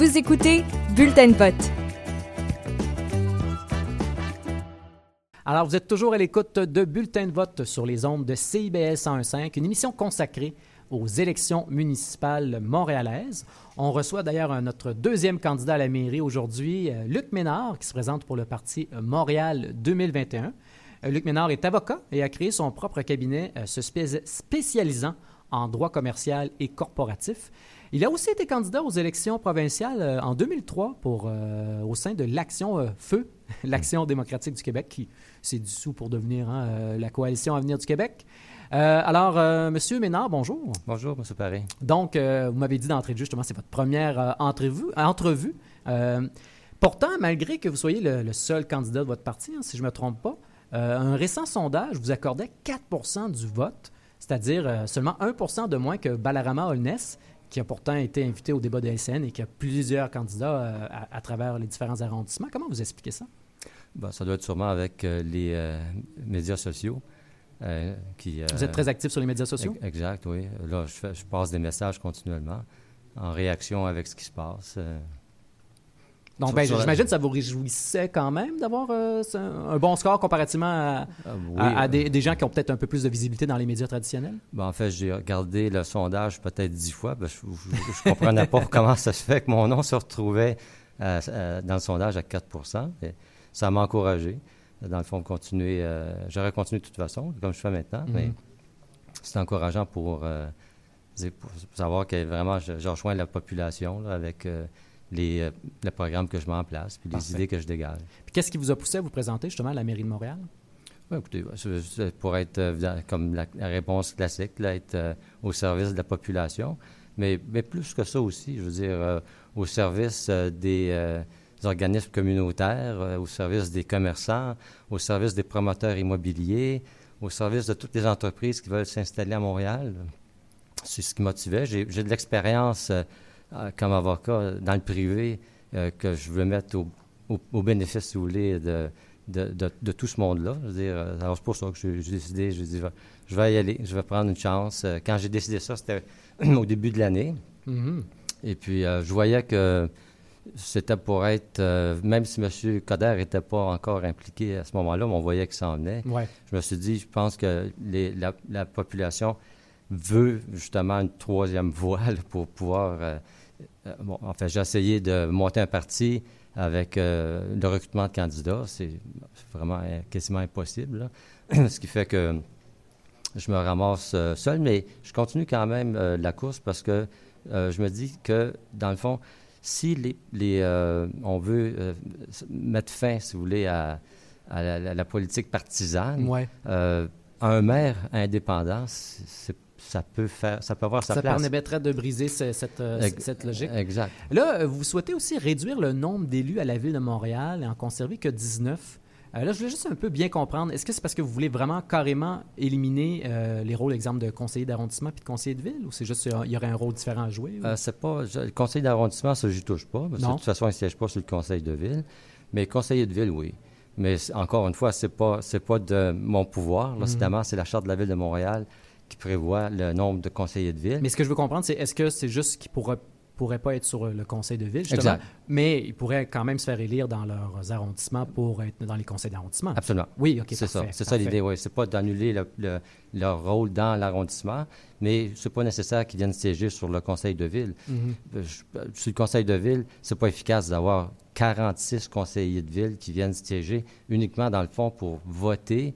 Vous écoutez Bulletin vote. Alors, vous êtes toujours à l'écoute de Bulletin de vote sur les ondes de CIBS 101.5, une émission consacrée aux élections municipales montréalaises. On reçoit d'ailleurs notre deuxième candidat à la mairie aujourd'hui, euh, Luc Ménard, qui se présente pour le parti Montréal 2021. Euh, Luc Ménard est avocat et a créé son propre cabinet euh, se spécialisant en droit commercial et corporatif. Il a aussi été candidat aux élections provinciales en 2003 pour, au sein de l'Action Feu, l'Action démocratique du Québec, qui s'est dissous pour devenir hein, la Coalition Avenir du Québec. Euh, alors, euh, Monsieur Ménard, bonjour. Bonjour, Monsieur Paré. Donc, euh, vous m'avez dit d'entrée de jeu, justement, c'est votre première entrevue. entrevue. pourtant, malgré que vous soyez le, seul candidat de votre parti, hein, si je ne me trompe pas, un récent sondage vous accordait 4% du vote, c'est-à-dire seulement 1% de moins que Balarama Holness, qui a pourtant été invité au débat de SN et qui a plusieurs candidats à, travers les différents arrondissements. Comment vous expliquez ça? Ben, ça doit être sûrement avec les médias sociaux. Euh, Vous êtes très actif sur les médias sociaux? Exact, oui. Là, je, passe des messages continuellement en réaction avec ce qui se passe. Euh. Donc, ben, j'imagine que ça vous réjouissait quand même d'avoir euh, un bon score comparativement à, des, gens qui ont peut-être un peu plus de visibilité dans les médias traditionnels? Ben, en fait, j'ai regardé le sondage peut-être dix fois. Ben, je ne comprenais pas comment ça se fait que mon nom se retrouvait dans le sondage à 4% Ça m'a encouragé dans le fond, continuer. Euh, j'aurais continué de toute façon, comme je fais maintenant, mais mhm. c'est encourageant pour, euh, pour, savoir que vraiment, je, rejoins la population avec euh, les, les, programmes que je mets en place, puis les idées que je dégage. Puis qu'est-ce qui vous a poussé à vous présenter justement à la mairie de Montréal? Oui, écoutez, pour être, comme la, réponse classique, là, être au service de la population, mais, mais plus que ça aussi, je veux dire, au service des organismes communautaires, euh, au service des commerçants, au service des promoteurs immobiliers, au service de toutes les entreprises qui veulent s'installer à Montréal. C'est ce qui motivait. J'ai de l'expérience euh, comme avocat dans le privé euh, que je veux mettre au, bénéfice, si vous voulez, de, de, tout ce monde-là. alors c'est pour ça que j'ai décidé, je, dit, je vais y aller, je vais prendre une chance. Quand j'ai décidé ça, c'était au début de l'année. Mm-hmm. Et puis, je voyais que c'était pour être, euh, même si M. Coder n'était pas encore impliqué à ce moment-là, mais on voyait qu'il s'en venait. Je me suis dit, je pense que la, population veut justement une troisième voie pour pouvoir. Euh, euh, bon, en fait, j'ai essayé de monter un parti avec le recrutement de candidats. C'est vraiment quasiment impossible. ce qui fait que je me ramasse seul, mais je continue quand même la course parce que je me dis que, dans le fond, si les, euh, on veut euh, mettre fin, si vous voulez, à, la, politique partisane, euh, un maire indépendant, ça peut faire, ça peut avoir sa place. Ça permettrait de briser cette, cette, logique. Exact. Là, vous souhaitez aussi réduire le nombre d'élus à la ville de Montréal et en conserver que 19. Euh, là, je voulais juste un peu bien comprendre. Est-ce que c'est parce que vous voulez vraiment carrément éliminer euh, les rôles, exemple, de conseiller d'arrondissement puis de conseiller de ville, ou c'est juste qu'il y aurait un rôle différent à jouer? Euh, c'est pas... le conseil d'arrondissement, ça, j'y touche pas. de toute façon, il ne siège pas sur le conseil de ville. Mais conseiller de ville, oui. Mais encore une fois, c'est pas c'est pas de mon pouvoir. Là, mhm. c'est la charte de la ville de Montréal qui prévoit le nombre de conseillers de ville. Mais ce que je veux comprendre, c'est est-ce que c'est juste qu'il pourra pourraient pas être sur le conseil de ville, justement, mais ils pourraient quand même se faire élire dans leurs arrondissements pour être dans les conseils d'arrondissement. Absolument. Oui, OK, C'est ça, c'est ça l'idée, oui. C'est pas d'annuler leur rôle dans l'arrondissement, mais c'est pas nécessaire qu'ils viennent siéger sur le conseil de ville. Mm-hmm. Euh, euh, sur le conseil de ville, c'est pas efficace d'avoir 46 conseillers de ville qui viennent siéger uniquement, dans le fond, pour voter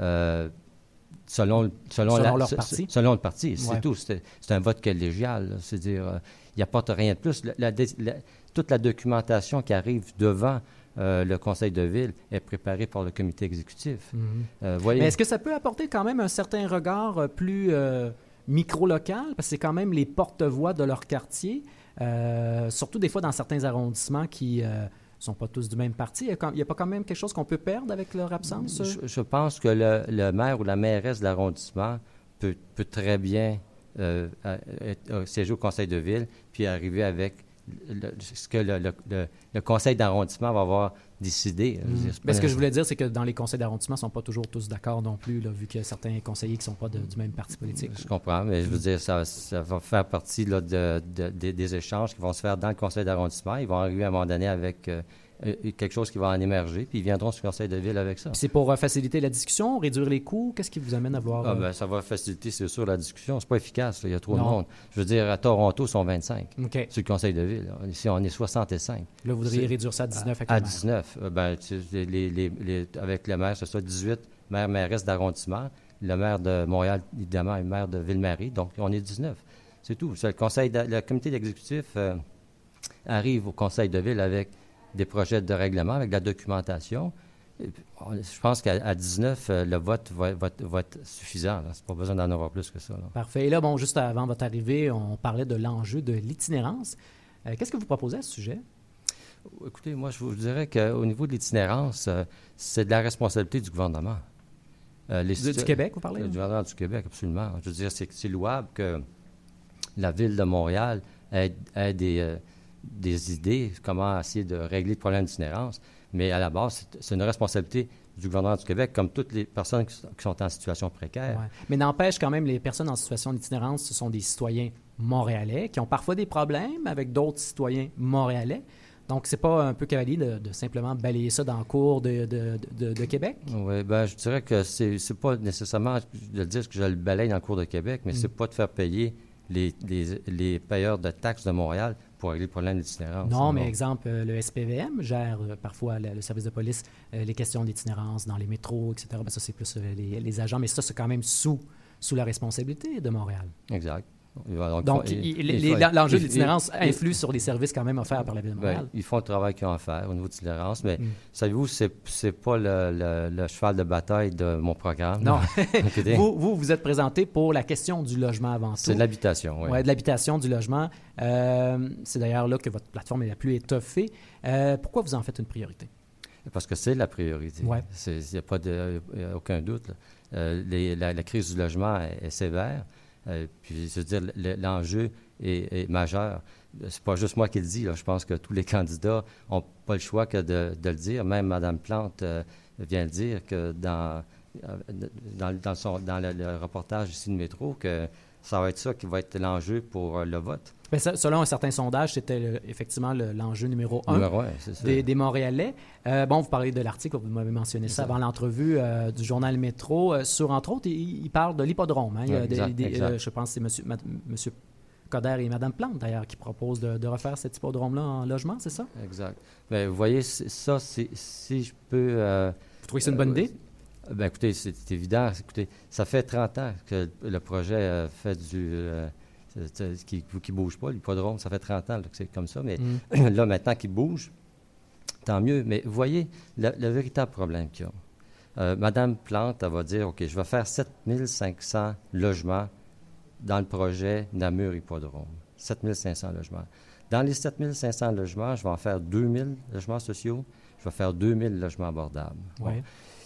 euh, selon, selon, leur parti. Selon le parti, c'est tout. C'est un vote collégial. C'est-à-dire, il apporte rien de plus. toute la documentation qui arrive devant euh, le conseil de ville est préparée par le comité exécutif. Mhm. Euh, Mais est-ce que ça peut apporter quand même un certain regard euh, plus micro-local? Parce que c'est quand même les porte-voix de leur quartier, surtout des fois dans certains arrondissements qui sont pas tous du même parti. Il n'y a, pas quand même quelque chose qu'on peut perdre avec leur absence? Je, pense que le, maire ou la mairesse de l'arrondissement peut, peut, très bien euh, siéger au conseil de ville, puis arriver avec ce que le, conseil d'arrondissement va avoir décider. Mm. Mais ce que je voulais dire, c'est que dans les conseils d'arrondissement, ils ne sont pas toujours tous d'accord non plus, là, vu qu'il y a certains conseillers qui ne sont pas de, du même parti politique. Je comprends, mais je veux dire, ça, ça va faire partie là, de, de, des échanges qui vont se faire dans le conseil d'arrondissement. Ils vont arriver à un moment donné avec euh, euh, quelque chose qui va en émerger, puis ils viendront sur le conseil de ville avec ça. C'est pour euh, faciliter la discussion, réduire les coûts? Qu'est-ce qui vous amène à voir? Ah, ben, ça va faciliter, c'est sûr, la discussion. C'est pas efficace, il y a trop de monde. Je veux dire, à Toronto, ils sont 25 OK. sur le conseil de ville. Ici, on est 65. Là, vous voudriez réduire ça à 19 À 19. Euh, Ben, tu sais, les, les, les, avec le maire, ce soit 18 maires mairesse d'arrondissement. Le maire de Montréal, évidemment, le maire de Ville-Marie. Donc, on est 19. C'est tout. Le, conseil de- le comité exécutif euh, arrive au conseil de ville avec des projets de règlement, avec de la documentation. Je pense qu'à à 19, euh, le vote va, va- va être suffisant. C'est pas besoin d'en avoir plus que ça. là. Parfait. Et là, bon, juste avant votre arrivée, on parlait de l'enjeu de l'itinérance. Euh, Qu'est-ce que vous proposez à ce sujet? Écoutez, moi, je vous dirais qu'au niveau de l'itinérance, euh, c'est de la responsabilité du gouvernement. Euh, les Du, du Québec, vous parlez? Le gouvernement du Québec, absolument. Je veux dire, c'est louable que la ville de Montréal ait, ait des, des idées, comment essayer de régler le problème d'itinérance, mais à la base, c'est- une responsabilité du gouvernement du Québec, comme toutes les personnes qui sont, en situation précaire. Ouais. Mais n'empêche quand même, les personnes en situation d'itinérance, ce sont des citoyens montréalais qui ont parfois des problèmes avec d'autres citoyens montréalais. Donc, c'est pas un peu cavalier de, de simplement balayer ça dans le cours de, de- de- de Québec? Oui, ben, je dirais que c'est c'est pas nécessairement de dire que je le balaye dans le cours de Québec, mais Mm. c'est pas de faire payer les, les, les payeurs de taxes de Montréal pour régler le problème d'itinérance. Non, mais exemple, euh, le SPVM gère euh, parfois le, le service de police euh, les questions d'itinérance dans les métros, etc. Ben, ça, c'est plus les, les agents, mais ça, c'est quand même sous, sous la responsabilité de Montréal. Exact. Donc, l'enjeu de l'itinérance influe sur les services quand même offerts par la Ville de Montréal. ils font le travail qu'ils ont à faire au niveau de l'itinérance, mais Mm. savez-vous, c'est c'est pas le, cheval de bataille de mon programme. Non. Vous, vous vous êtes présenté pour la question du logement avant tout. c'est de l'habitation, oui. Ouais, de l'habitation, du logement. Euh, c'est d'ailleurs là que votre plateforme est la plus étoffée. Euh, pourquoi vous en faites une priorité? Parce que c'est la priorité. Ouais. Il n'y a aucun doute. Euh, la, crise du logement est sévère. Euh, puis, je veux dire, le- l'enjeu est, est majeur. C'est pas juste moi qui le dis. Je pense que tous les candidats n'ont pas le choix que de, le dire. Même Mme Plante euh, vient le dire que dans, euh, dans, dans le reportage ici de Métro, que ça va être ça qui va être l'enjeu pour euh, le vote. Selon un certain sondage, c'était le- effectivement le- l'enjeu numéro un. Numéro des, des Montréalais. Euh, bon, vous parlez de l'article, vous m'avez mentionné ça avant l'entrevue euh, du journal Métro. euh, sur, entre autres, il, il parle de l'hippodrome. hein. Des- des- je pense que c'est monsieur, ma- monsieur Coder et Mme Plante, d'ailleurs, qui proposent de, de refaire cet hippodrome-là en logement, c'est ça? Exact. Ben, vous voyez, c'est- ça, si je peux... Vous trouvez que c'est une bonne idée? Ben, écoutez, c'est évident. Écoutez, ça fait 30 ans que le projet euh, fait du. euh, qui ne bouge pas, l'hippodrome. Ça fait 30 ans là, que c'est comme ça. Mais Mm. là, maintenant qu'il bouge, tant mieux. Mais vous voyez, le, le véritable problème qu'il y a. Euh, Madame Plante, elle va dire OK, je vais faire 7500 logements dans le projet Namur Hippodrome. 7500 logements. Dans les 7500 logements, je vais en faire 2000 logements sociaux. Vais faire 2000 logements abordables. Bon.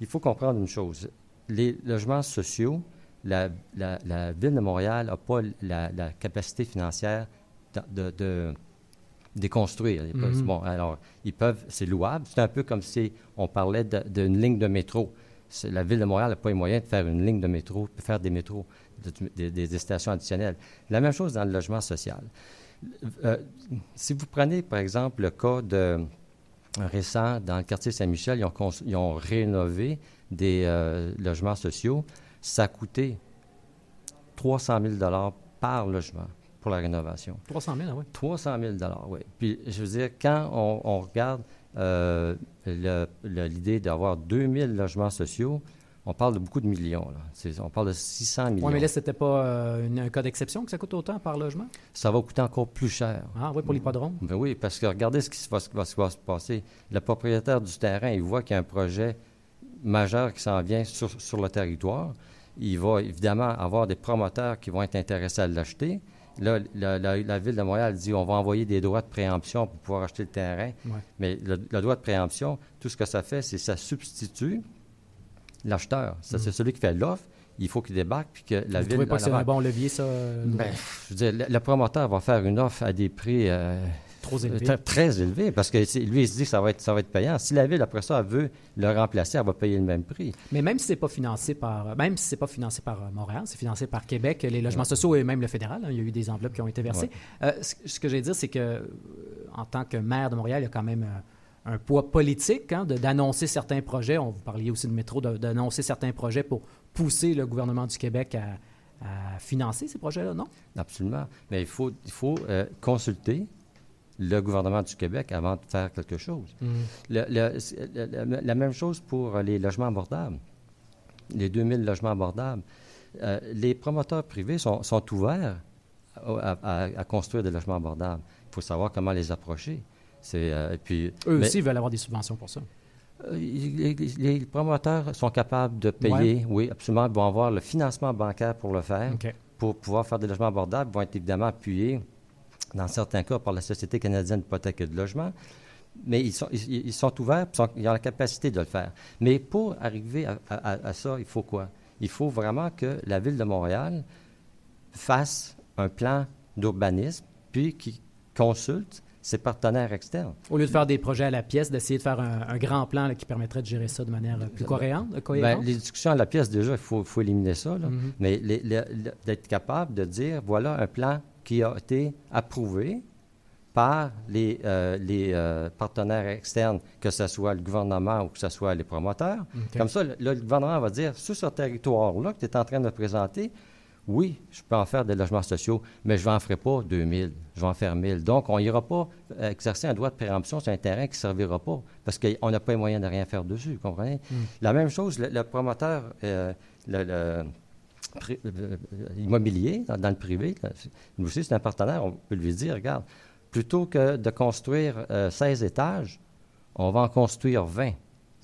Il faut comprendre une chose. Les logements sociaux, la, la- la Ville de Montréal n'a pas la, la capacité financière de, de, de- Mhm. Bon, alors, ils peuvent, c'est louable. C'est un peu comme si on parlait d'une ligne de métro. La Ville de Montréal n'a pas les moyens de faire une ligne de métro, de faire des métros, de- des- des, des stations additionnelles. La même chose dans le logement social. Euh, si vous prenez, par exemple, le cas de récent dans le quartier Saint-Michel, ils ont, cons- ils ont rénové des euh, logements sociaux. Ça a coûté 300 000 par logement pour la rénovation. 300 000, ah ouais. 300 000 oui. Puis, je veux dire, quand on, on regarde euh, l'idée d'avoir 2000 logements sociaux, on parle de beaucoup de millions. Là. On parle de 600 millions. Oui, mais là, c'était pas euh, une- un cas d'exception que ça coûte autant par logement? Ça va coûter encore plus cher. Ah oui, pour l'hippodrome. Ben oui, parce que regardez ce qui va, ce qui ce se passer. Le propriétaire du terrain, il voit qu'il y a un projet majeur qui s'en vient sur, sur le territoire. Il va évidemment avoir des promoteurs qui vont être intéressés à l'acheter. Là, la, la- la Ville de Montréal dit on va envoyer des droits de préemption pour pouvoir acheter le terrain. Ouais. Mais le, le droit de préemption, tout ce que ça fait, c'est que ça substitue l'acheteur. C'est celui qui fait l'offre. Il faut qu'il débarque puis que la Mm. vous Ville. trouvez pas que c'est un bon levier, ça? euh, ben, je veux dire, le, le promoteur va faire une offre à des prix euh, Trop élevé. Très, très élevé, parce que lui, il se dit que ça va être, ça va être payant. Si la ville, après ça, elle veut le remplacer, elle va payer le même prix. Mais même si c'est pas financé par, même si c'est pas financé par Montréal, c'est financé par Québec, les logements sociaux et même le fédéral, hein, il y a eu des enveloppes qui ont été versées. ce, ce, que j'ai dire, c'est que en tant que maire de Montréal, il y a quand même un poids politique hein, d'annoncer certains projets. On vous parliez aussi de métro, d'annoncer certains projets pour pousser le gouvernement du Québec à, financer ces projets-là, non? Absolument. Mais il faut, il faut euh, consulter le gouvernement du Québec avant de faire quelque chose. Mm. la même chose pour les logements abordables, les 2000 logements abordables. Euh, les promoteurs privés sont, ouverts à, construire des logements abordables. Il faut savoir comment les approcher. Euh, puis, Eux aussi veulent avoir des subventions pour ça. Euh, les, promoteurs sont capables de payer, oui, absolument. Ils vont avoir le financement bancaire pour le faire, pour pouvoir faire des logements abordables. Ils vont être évidemment appuyés, dans certains cas, par la Société canadienne d'hypothèque et de logement. Mais ils sont, ils, sont ouverts, ils ont la capacité de le faire. Mais pour arriver à, à ça, il faut quoi? Il faut vraiment que la Ville de Montréal fasse un plan d'urbanisme, puis qui consulte ses partenaires externes. Au lieu de faire des projets à la pièce, d'essayer de faire un, grand plan qui permettrait de gérer ça de manière plus cohérente? Bien, les discussions à la pièce, déjà, il faut, éliminer ça. Mm-hmm. Mais d'être capable de dire, voilà un plan qui a été approuvé par les, euh, les euh, partenaires externes, que ce soit le gouvernement ou que ce soit les promoteurs. Comme ça, le, gouvernement va dire, sur ce territoire-là que tu es en train de présenter, oui, je peux en faire des logements sociaux, mais je n'en ferai pas 2000, je vais en faire 1000. Donc, on n'ira pas euh, exercer un droit de préemption sur un terrain qui ne servira pas, parce qu'on n'a pas les moyens de rien faire dessus, vous comprenez? Hmm. La même chose, le, promoteur euh, le, euh, immobilier dans, le privé, nous aussi, c'est un partenaire, on peut lui dire, regarde, plutôt que de construire 16 étages, on va en construire 20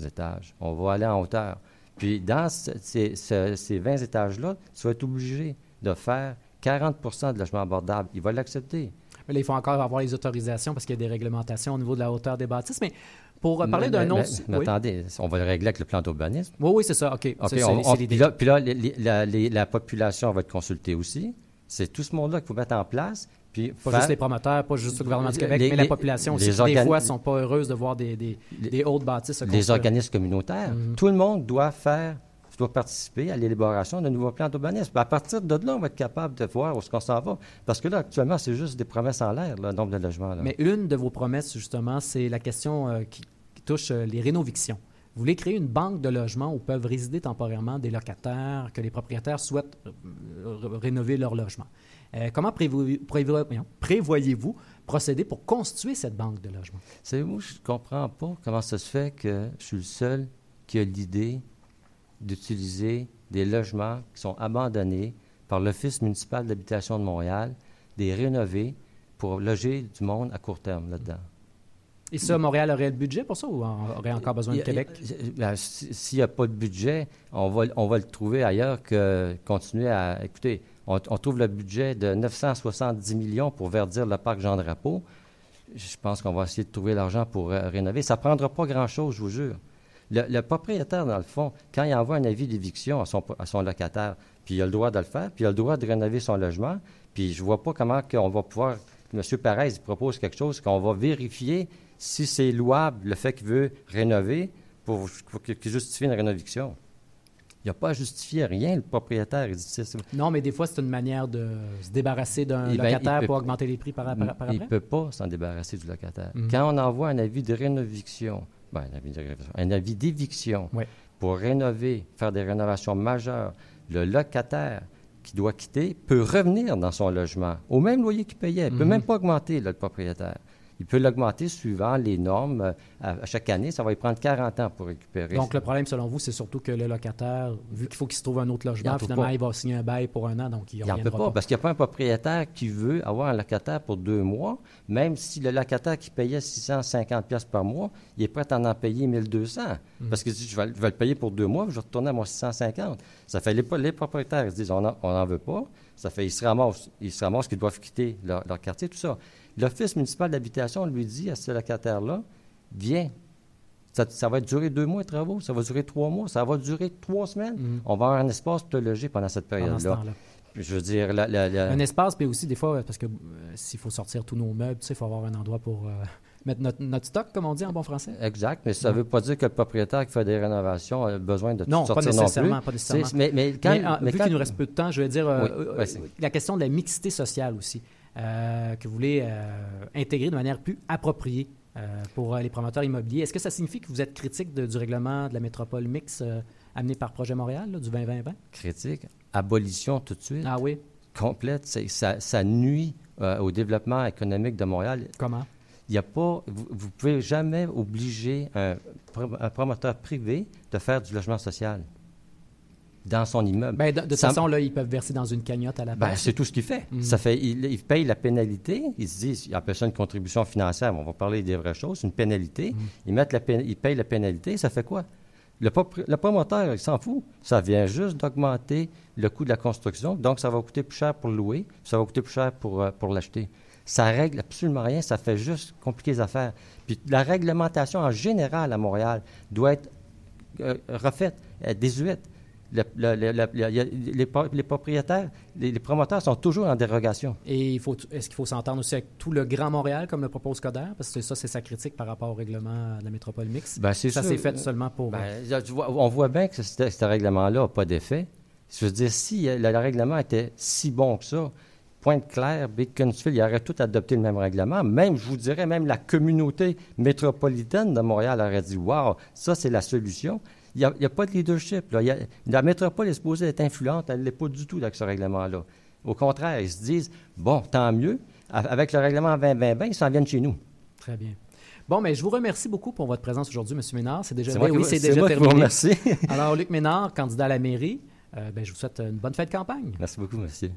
étages. On va aller en hauteur. Puis dans ces, 20 étages-là, tu vas être obligé de faire 40% de logements abordables. Il va l'accepter. Mais là, il faut encore avoir les autorisations parce qu'il y a des réglementations au niveau de la hauteur des bâtisses. Mais pour parler d'un autre... Mais, attendez, on va le régler avec le plan d'urbanisme. Oui, oui, c'est ça. OK. puis là, puis là la, population va être consultée aussi. C'est tout ce monde-là qu'il faut mettre en place. Puis pas juste les promoteurs, pas juste le gouvernement du Québec, mais la population aussi. des fois, ne sont pas heureuses de voir des, des, des hautes bâtisses. Les organismes communautaires. Mhm. Tout le monde doit faire, doit participer à l'élaboration d'un nouveau plan d'urbanisme. À partir de là, on va être capable de voir où est-ce qu'on s'en va. Parce que là, actuellement, c'est juste des promesses en l'air, le nombre de logements. Mais une de vos promesses, justement, c'est la question euh, qui, touche euh, les rénovictions. Vous voulez créer une banque de logements où peuvent résider temporairement des locataires que les propriétaires souhaitent euh, rénover leur logement. Euh, comment prévoyez-vous procéder pour constituer cette banque de logements? Moi, je ne comprends pas comment ça se fait que je suis le seul qui a l'idée d'utiliser des logements qui sont abandonnés par l'Office municipal d'habitation de Montréal, des rénover pour loger du monde à court terme là-dedans. Et ça, Montréal aurait le budget pour ça ou aurait encore besoin de Québec? Ben, s'il n'y a pas de budget, on va, on va le trouver ailleurs que continuer à. Écoutez, on, trouve le budget de 970 millions pour verdir le parc Jean-Drapeau. Je pense qu'on va essayer de trouver l'argent pour euh, rénover. Ça ne prendra pas grand-chose, je vous jure. Le, propriétaire, dans le fond, quand il envoie un avis d'éviction à son, locataire, puis il a le droit de le faire, puis il a le droit de rénover son logement, puis je ne vois pas comment on va pouvoir... M. Perez propose quelque chose qu'on va vérifier si c'est louable le fait qu'il veut rénover pour, qu'il justifie une rénoviction. Il n'y a pas à justifier rien, le propriétaire. non, mais des fois, c'est une manière de se débarrasser d'un eh ben, locataire pour augmenter les prix par, par, après? Il ne peut pas s'en débarrasser du locataire. Mhm. Quand on envoie un avis de rénoviction, ben, un avis d'éviction pour rénover, faire des rénovations majeures, le locataire qui doit quitter peut revenir dans son logement au même loyer qu'il payait. Il ne peut mhm. même pas augmenter, le propriétaire. Il peut l'augmenter suivant les normes. Euh, à, chaque année, ça va lui prendre 40 ans pour récupérer. Donc, le problème, selon vous, c'est surtout que le locataire, vu qu'il faut qu'il se trouve un autre logement, finalement, il va signer un bail pour un an, donc il n'en peut pas, parce qu'il n'y a pas un propriétaire qui veut avoir un locataire pour deux mois, même si le locataire qui payait 650 pièces par mois, il est prêt à en payer 1200. Mm. Parce que je vais, je vais, le payer pour deux mois, je vais retourner à mon 650. Ça fait les, les propriétaires, ils se disent, on n'en veut pas. Ça fait, ils se ramassent, ils se ramassent qu'ils doivent quitter leur, leur quartier, tout ça. L'Office municipal d'habitation lui dit à ce locataire-là, viens, ça, va durer deux mois de travaux, ça va durer trois mois, ça va durer trois semaines. Mm-hmm. On va avoir un espace pour te loger pendant cette période-là. Je veux dire, la, la- la- Un espace, puis aussi des fois, parce que euh, s'il faut sortir tous nos meubles, tu sais, il faut avoir un endroit pour euh, mettre notre, notre stock, comme on dit en bon français. Exact, mais ça ne veut pas dire que le propriétaire qui fait des rénovations a besoin de tout Non, pas sortir non nécessairement, plus. pas nécessairement. Mais, mais quand, mais, mais vu quand- qu'il nous reste peu de temps, je veux dire euh, Oui, la question de la mixité sociale aussi, euh, que vous voulez euh, intégrer de manière plus appropriée euh, pour les promoteurs immobiliers. Est-ce que ça signifie que vous êtes critique de- du règlement de la métropole mix euh, amené par Projet Montréal, là, du 2020 critique, abolition tout de suite, Ah oui, complète, ça, ça nuit au développement économique de Montréal. comment? Il n'y a pas, vous ne pouvez jamais obliger un promoteur privé de faire du logement social dans son immeuble. Ben, de, de toute Ça- façon, là, ils peuvent verser dans une cagnotte à la Ben, base. c'est tout ce qu'il fait. Mhm. Ça fait il, il paye la pénalité. Ils se disent, ils appellent ça une contribution financière. On va parler des vraies choses. Une pénalité. Mhm. Ils mettent la ils payent la pénalité. Ça fait quoi? Le, promoteur, il s'en fout. Ça vient juste d'augmenter le coût de la construction. Donc, ça va coûter plus cher pour le louer. Ça va coûter plus cher pour, euh, pour l'acheter. Ça règle absolument rien. Ça fait juste compliquer les affaires. Puis la réglementation en général à Montréal doit être euh, refaite, euh, désuète. Les, les propriétaires, les, les promoteurs sont toujours en dérogation. Et il faut, est-ce qu'il faut s'entendre aussi avec tout le Grand Montréal, comme le propose Coder? Parce que ça, c'est sa critique par rapport au règlement de la métropole mix. Ben, c'est ça s'est fait seulement pour... Ben, vois, on voit bien que ce, ce règlement-là n'a pas d'effet. Je veux dire, si euh, le, le règlement était si bon que ça, Pointe-Claire, Beaconsfield, ils auraient tout adopté le même règlement. Même, je vous dirais, même la communauté métropolitaine de Montréal aurait dit Waouh, ça, c'est la solution. Il n'y a, pas de leadership. là. Il y a- la métropole est supposée être influente. Elle ne l'est pas du tout avec ce règlement-là. Au contraire, ils se disent Bon, tant mieux. Avec le règlement 2020, ils s'en viennent chez nous. Très bien. Bon, mais je vous remercie beaucoup pour votre présence aujourd'hui, M. Ménard. C'est déjà, oui, vous- c'est déjà moi vous terminé. remercie. Alors, Luc Ménard, candidat à la mairie, euh, ben, je vous souhaite une bonne fête de campagne. Merci beaucoup, monsieur.